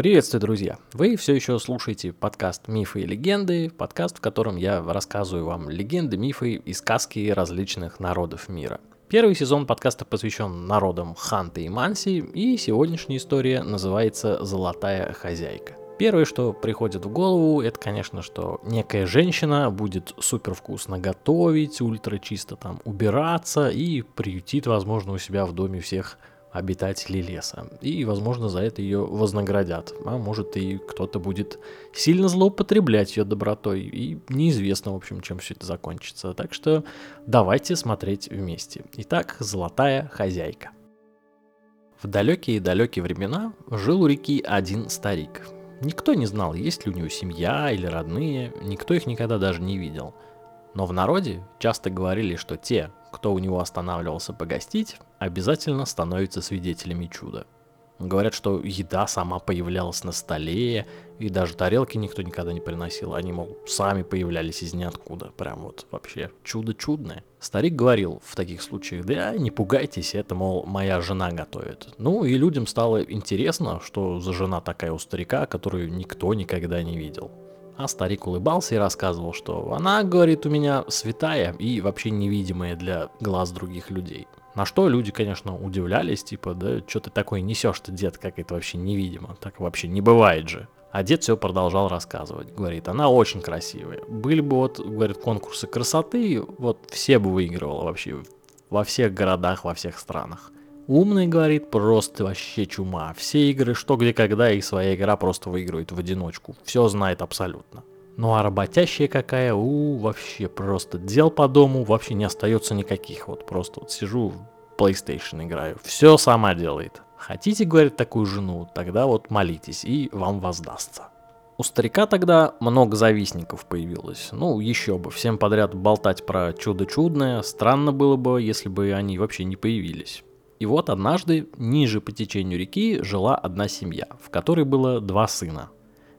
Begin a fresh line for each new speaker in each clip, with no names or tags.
Приветствую, друзья! Вы все еще слушаете подкаст «Мифы и легенды», подкаст, в котором я рассказываю вам легенды, мифы и сказки различных народов мира. Первый сезон подкаста посвящен народам Ханты и Манси, и сегодняшняя история называется «Золотая хозяйка». Первое, что приходит в голову, это, конечно, что некая женщина будет супер вкусно готовить, ультра чисто там убираться и приютит, возможно, у себя в доме всех обитателей леса. И, возможно, за это ее вознаградят. А может и кто-то будет сильно злоупотреблять ее добротой. И неизвестно, в общем, чем все это закончится. Так что давайте смотреть вместе. Итак, золотая хозяйка. В далекие-далекие времена жил у реки один старик. Никто не знал, есть ли у него семья или родные, никто их никогда даже не видел. Но в народе часто говорили, что те, кто у него останавливался погостить, обязательно становятся свидетелями чуда. Говорят, что еда сама появлялась на столе, и даже тарелки никто никогда не приносил. Они, мол, сами появлялись из ниоткуда. Прям вот вообще чудо чудное. Старик говорил в таких случаях, да не пугайтесь, это, мол, моя жена готовит. Ну и людям стало интересно, что за жена такая у старика, которую никто никогда не видел. А старик улыбался и рассказывал, что она, говорит, у меня святая и вообще невидимая для глаз других людей. На что люди, конечно, удивлялись, типа, да что ты такой несешь-то, дед, как это вообще невидимо, так вообще не бывает же. А дед все продолжал рассказывать. Говорит, она очень красивая. Были бы вот, говорит, конкурсы красоты, вот все бы выигрывала вообще во всех городах, во всех странах. Умный, говорит, просто вообще чума. Все игры, что где когда, и своя игра просто выигрывает в одиночку. Все знает абсолютно. Ну а работящая какая, у, вообще просто дел по дому вообще не остается никаких. Вот просто вот сижу в PlayStation играю. Все сама делает. Хотите, говорит, такую жену, тогда вот молитесь, и вам воздастся. У старика тогда много завистников появилось. Ну, еще бы, всем подряд болтать про чудо чудное. Странно было бы, если бы они вообще не появились. И вот однажды ниже по течению реки жила одна семья, в которой было два сына,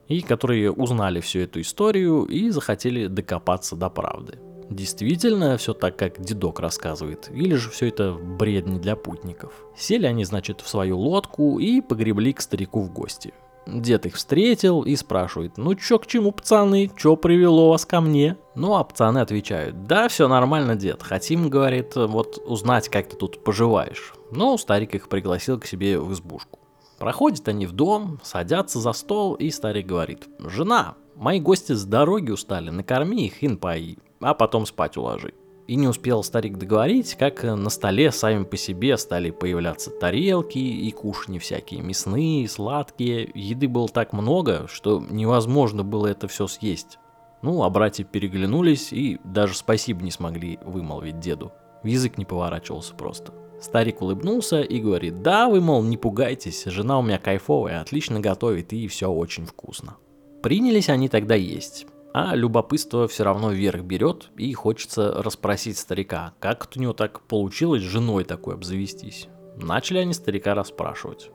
и которые узнали всю эту историю и захотели докопаться до правды. Действительно все так, как дедок рассказывает, или же все это бред не для путников. Сели они, значит, в свою лодку и погребли к старику в гости. Дед их встретил и спрашивает, ну чё к чему, пацаны, чё привело вас ко мне? Ну а пацаны отвечают, да, все нормально, дед, хотим, говорит, вот узнать, как ты тут поживаешь. Ну, старик их пригласил к себе в избушку. Проходят они в дом, садятся за стол, и старик говорит, жена, мои гости с дороги устали, накорми их и напои, а потом спать уложи. И не успел старик договорить, как на столе сами по себе стали появляться тарелки и кушни всякие, мясные, сладкие. Еды было так много, что невозможно было это все съесть. Ну, а братья переглянулись и даже спасибо не смогли вымолвить деду. Язык не поворачивался просто. Старик улыбнулся и говорит, да, вы, мол, не пугайтесь, жена у меня кайфовая, отлично готовит и все очень вкусно. Принялись они тогда есть. А любопытство все равно вверх берет, и хочется расспросить старика, как у него так получилось женой такой обзавестись. Начали они старика расспрашивать.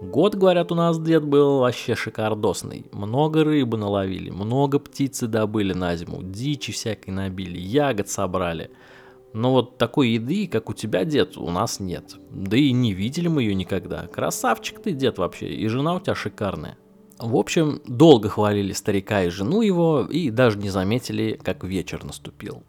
Год, говорят, у нас дед был вообще шикардосный. Много рыбы наловили, много птицы добыли на зиму, дичи всякой набили, ягод собрали. Но вот такой еды, как у тебя, дед, у нас нет. Да и не видели мы ее никогда. Красавчик ты, дед, вообще, и жена у тебя шикарная. В общем, долго хвалили старика и жену его, и даже не заметили, как вечер наступил.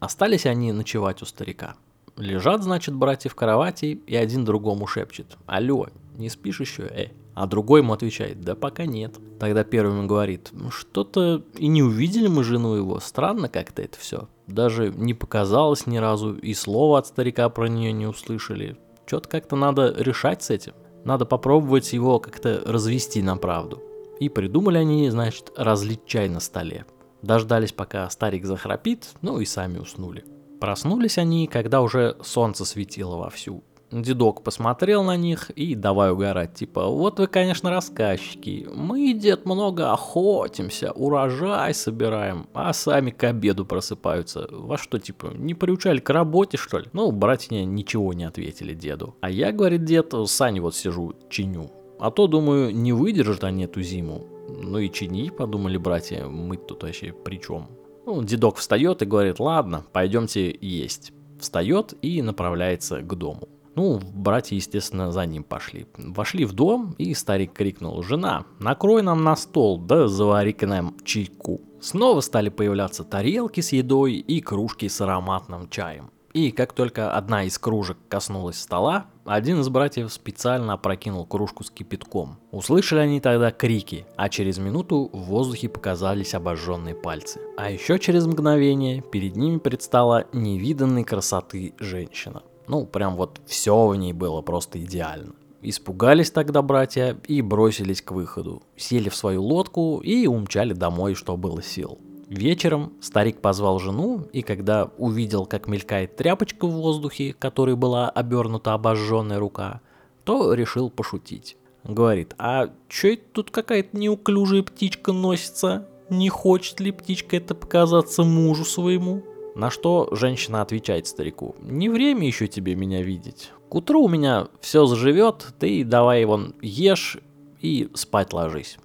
Остались они ночевать у старика. Лежат, значит, братья в кровати, и один другому шепчет. «Алло, не спишь еще, э?» А другой ему отвечает, да пока нет. Тогда первый ему говорит, что-то и не увидели мы жену его, странно как-то это все. Даже не показалось ни разу, и слова от старика про нее не услышали. Что-то как-то надо решать с этим. Надо попробовать его как-то развести на правду. И придумали они, значит, разлить чай на столе. Дождались, пока старик захрапит, ну и сами уснули. Проснулись они, когда уже солнце светило вовсю. Дедок посмотрел на них и давай угорать, типа, вот вы, конечно, рассказчики. Мы, дед, много охотимся, урожай собираем, а сами к обеду просыпаются. Во что, типа, не приучали к работе, что ли? Ну, братья ничего не ответили деду. А я, говорит дед, сани вот сижу, чиню. А то, думаю, не выдержат они эту зиму. Ну и чини, подумали братья, мы тут вообще при чем? Ну, дедок встает и говорит, ладно, пойдемте есть. Встает и направляется к дому. Ну, братья, естественно, за ним пошли. Вошли в дом, и старик крикнул, «Жена, накрой нам на стол, да завари-ка нам чайку». Снова стали появляться тарелки с едой и кружки с ароматным чаем. И как только одна из кружек коснулась стола, один из братьев специально опрокинул кружку с кипятком. Услышали они тогда крики, а через минуту в воздухе показались обожженные пальцы. А еще через мгновение перед ними предстала невиданной красоты женщина. Ну, прям вот все в ней было просто идеально. Испугались тогда братья и бросились к выходу. Сели в свою лодку и умчали домой, что было сил. Вечером старик позвал жену, и когда увидел, как мелькает тряпочка в воздухе, которой была обернута обожженная рука, то решил пошутить. Говорит, а чё это тут какая-то неуклюжая птичка носится? Не хочет ли птичка это показаться мужу своему? На что женщина отвечает старику, не время еще тебе меня видеть. К утру у меня все заживет, ты давай его ешь и спать ложись.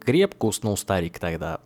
Крепко уснул старик тогда,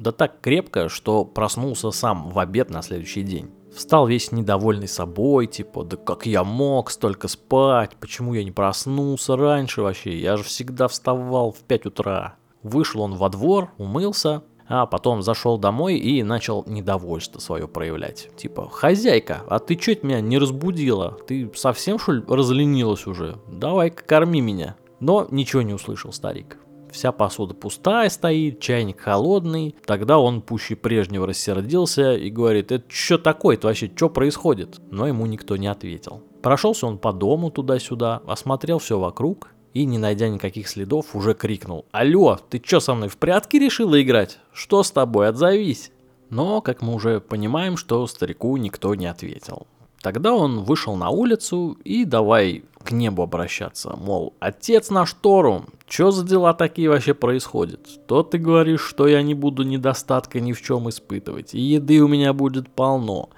да так крепко, что проснулся сам в обед на следующий день. Встал весь недовольный собой, типа, да как я мог столько спать, почему я не проснулся раньше вообще, я же всегда вставал в 5 утра. Вышел он во двор, умылся, а потом зашел домой и начал недовольство свое проявлять. Типа, хозяйка, а ты чё меня не разбудила? Ты совсем что ли разленилась уже? Давай-ка корми меня. Но ничего не услышал старик вся посуда пустая стоит, чайник холодный. Тогда он пуще прежнего рассердился и говорит, это что такое, это вообще что происходит? Но ему никто не ответил. Прошелся он по дому туда-сюда, осмотрел все вокруг и, не найдя никаких следов, уже крикнул «Алло, ты что со мной в прятки решила играть? Что с тобой, отзовись!» Но, как мы уже понимаем, что старику никто не ответил. Тогда он вышел на улицу и давай к небу обращаться, мол, отец наш Торум, что за дела такие вообще происходят? То ты говоришь, что я не буду недостатка ни в чем испытывать, и еды у меня будет полно,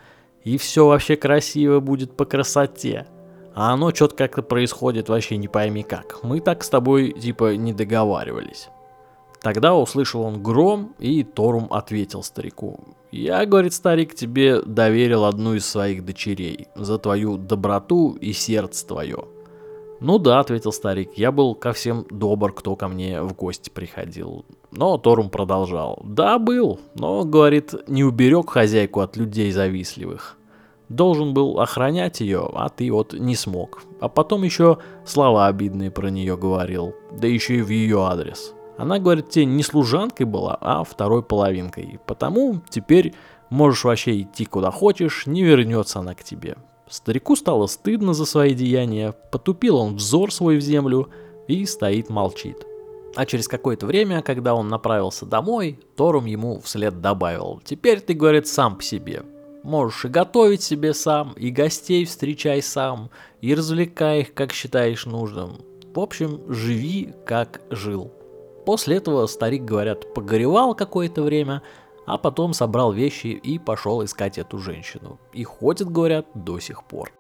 и все вообще красиво будет по красоте. А оно что-то как-то происходит вообще не пойми как. Мы так с тобой типа не договаривались. Тогда услышал он гром, и Торум ответил старику. «Я, — говорит старик, — тебе доверил одну из своих дочерей за твою доброту и сердце твое». «Ну да», — ответил старик, — «я был ко всем добр, кто ко мне в гости приходил». Но Торум продолжал. «Да, был, но, — говорит, — не уберег хозяйку от людей завистливых. Должен был охранять ее, а ты вот не смог. А потом еще слова обидные про нее говорил, да еще и в ее адрес». Она, говорит, тебе не служанкой была, а второй половинкой. Потому теперь можешь вообще идти куда хочешь, не вернется она к тебе. Старику стало стыдно за свои деяния, потупил он взор свой в землю и стоит молчит. А через какое-то время, когда он направился домой, Торум ему вслед добавил, «Теперь ты, говорит, сам по себе. Можешь и готовить себе сам, и гостей встречай сам, и развлекай их, как считаешь нужным. В общем, живи, как жил». После этого старик, говорят, погоревал какое-то время, а потом собрал вещи и пошел искать эту женщину. И ходит, говорят, до сих пор.